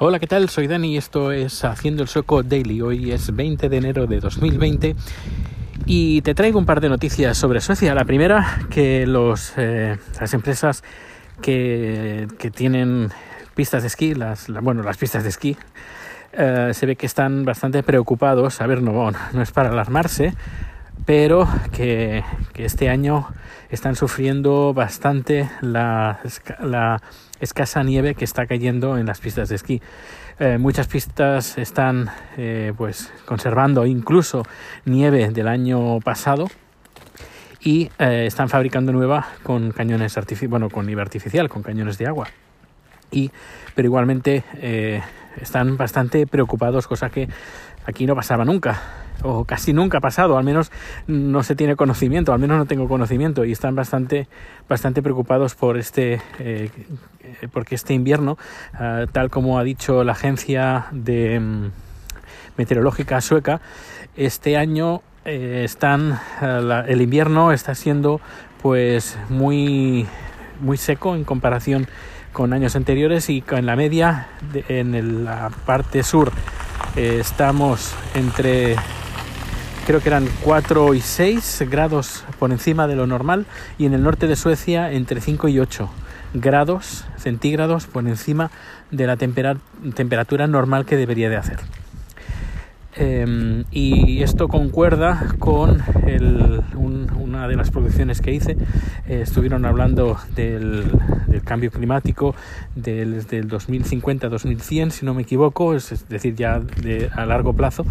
Hola, ¿qué tal? Soy Dani y esto es Haciendo el Sueco Daily. Hoy es 20 de enero de 2020 y te traigo un par de noticias sobre Suecia. La primera, que eh, las empresas que, que, tienen pistas de esquí, las, bueno, las pistas de esquí, eh, se ve que están bastante preocupados. A ver, no es para alarmarse, pero que, este año están sufriendo bastante la, escasa nieve que está cayendo en las pistas de esquí. Eh, muchas pistas están eh, pues conservando incluso nieve del año pasado y eh, están fabricando nueva con cañones artificiales, bueno, con nieve artificial, con cañones de agua. Y, pero igualmente están bastante preocupados, cosa que aquí no pasaba nunca o casi nunca ha pasado, al menos no se tiene conocimiento, al menos no tengo conocimiento y están bastante, bastante preocupados por este, eh, porque este invierno, uh, tal como ha dicho la agencia de um, meteorológica sueca, este año eh, están, uh, la, el invierno está siendo pues muy, muy seco en comparación con años anteriores y con la media en la parte sur. Eh, estamos entre creo que eran 4 y 6 grados por encima de lo normal y en el norte de Suecia entre 5 y 8 grados centígrados por encima de la tempera temperatura normal que debería de hacer. Eh, y esto concuerda con el, un, de las producciones que hice. Eh, estuvieron hablando del, del cambio climático del, del 2050-2100, si no me equivoco, es, es decir, ya de, a largo plazo.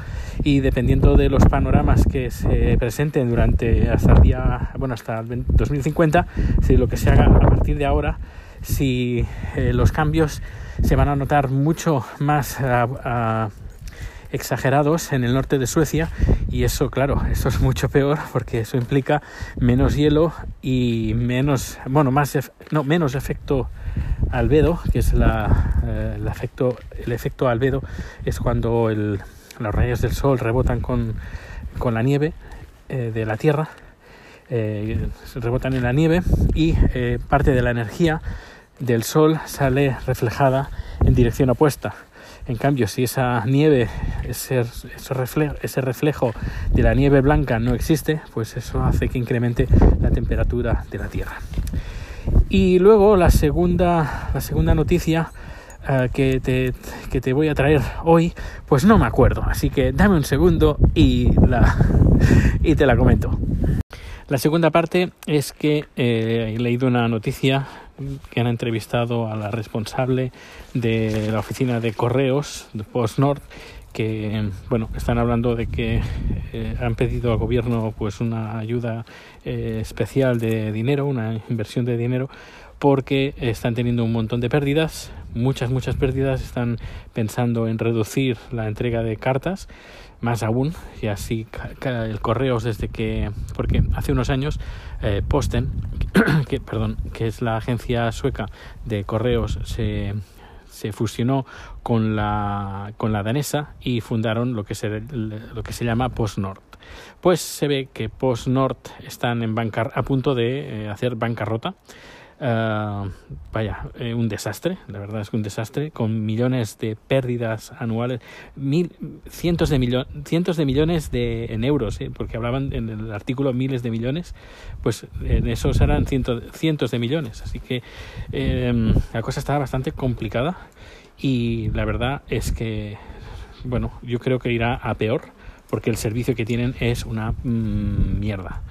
Y dependiendo de los panoramas que se presenten durante hasta el día, bueno, hasta el 2050, si lo que se haga a partir de ahora, si eh, los cambios se van a notar mucho más a, a exagerados en el norte de Suecia y eso claro eso es mucho peor porque eso implica menos hielo y menos bueno más no menos efecto albedo que es la, eh, el efecto el efecto albedo es cuando el, los rayos del sol rebotan con, con la nieve eh, de la tierra eh, rebotan en la nieve y parte de la energía del sol sale reflejada en dirección opuesta en cambio, si esa nieve, ese, reflejo, de la nieve blanca no existe, pues eso hace que incremente la temperatura de la Tierra. Y luego la segunda, noticia uh, que, te, voy a traer hoy, pues no me acuerdo. Así que dame un segundo y te la comento. La segunda parte es que eh, he leído una noticia que han entrevistado a la responsable de la oficina de correos de PostNord que bueno están hablando de que eh, han pedido al gobierno pues una ayuda eh, especial de dinero una inversión de dinero porque están teniendo un montón de pérdidas. Muchas muchas pérdidas. Están pensando en reducir la entrega de cartas más aún. Y así el correos desde que porque hace unos años eh, Posten que perdón que es la agencia sueca de correos se se fusionó con la con la danesa y fundaron lo que se lo que se llama PostNord. Pues se ve que PostNord están en bancar a punto de eh, hacer bancarrota Uh, vaya, eh, un desastre, la verdad es que un desastre, con millones de pérdidas anuales, mil, cientos, de millo cientos de millones de, en euros, ¿eh? porque hablaban en el artículo miles de millones, pues en esos eran cientos, cientos de millones, así que eh, la cosa estaba bastante complicada y la verdad es que, bueno, yo creo que irá a peor, porque el servicio que tienen es una mmm, mierda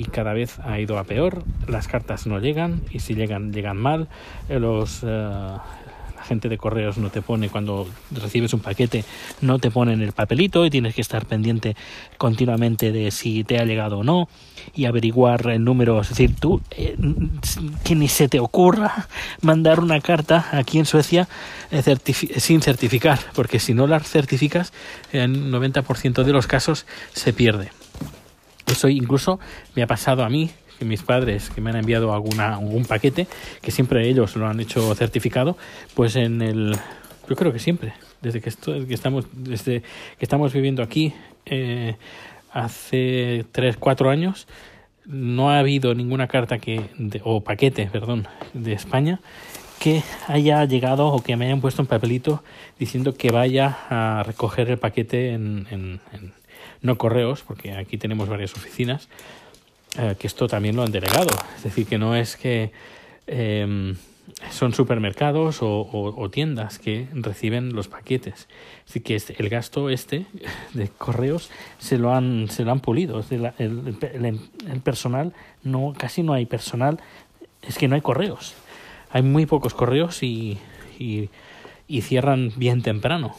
y cada vez ha ido a peor. Las cartas no llegan y si llegan, llegan mal. Los, uh, la gente de correos no te pone cuando recibes un paquete, no te ponen el papelito y tienes que estar pendiente continuamente de si te ha llegado o no y averiguar el número. Es decir, tú, eh, que ni se te ocurra mandar una carta aquí en Suecia eh, sin certificar, porque si no la certificas, en 90% de los casos se pierde. Eso incluso me ha pasado a mí, que mis padres que me han enviado alguna, algún paquete, que siempre ellos lo han hecho certificado, pues en el... Yo creo que siempre, desde que, esto, que, estamos, desde que estamos viviendo aquí, eh, hace 3, 4 años, no ha habido ninguna carta que de, o paquete, perdón, de España que haya llegado o que me hayan puesto un papelito diciendo que vaya a recoger el paquete en, en, no correos, porque aquí tenemos varias oficinas, eh, que esto también lo han delegado. Es decir, que no es que em, son supermercados o, tiendas que reciben los paquetes. Así que el gasto este de correos se lo han, se lo han pulido. El, el, personal, no, casi no hay personal, es que no hay correos. Hay muy pocos correos y, y, y cierran bien temprano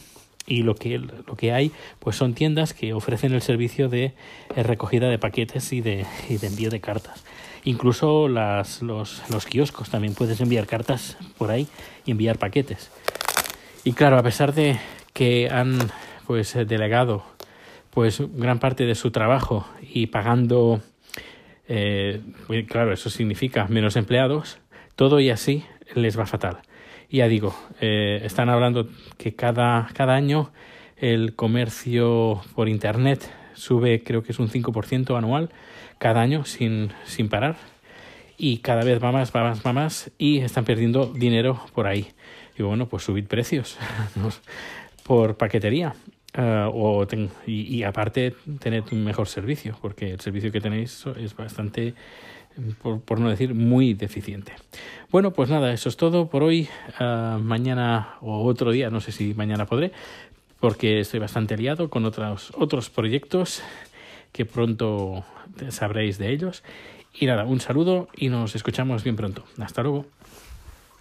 y lo que lo que hay pues son tiendas que ofrecen el servicio de eh, recogida de paquetes y de, y de envío de cartas. Incluso las, los, los kioscos también puedes enviar cartas por ahí y enviar paquetes. Y claro a pesar de que han pues delegado pues gran parte de su trabajo y pagando eh, claro eso significa menos empleados todo y así les va fatal ya digo, eh, están hablando que cada, cada año el comercio por Internet sube, creo que es un 5% anual, cada año sin, sin parar. Y cada vez va más, va más, va más. Y están perdiendo dinero por ahí. Y bueno, pues subid precios por paquetería. Uh, o y, y, aparte tened un mejor servicio, porque el servicio que tenéis es bastante por, no decir muy deficiente. Bueno, pues nada, eso es todo por hoy. Ah, mañana o otro día, no sé si mañana podré, porque estoy bastante liado con otros, otros proyectos que pronto sabréis de ellos. Y nada, un saludo y nos escuchamos bien pronto. Hasta luego.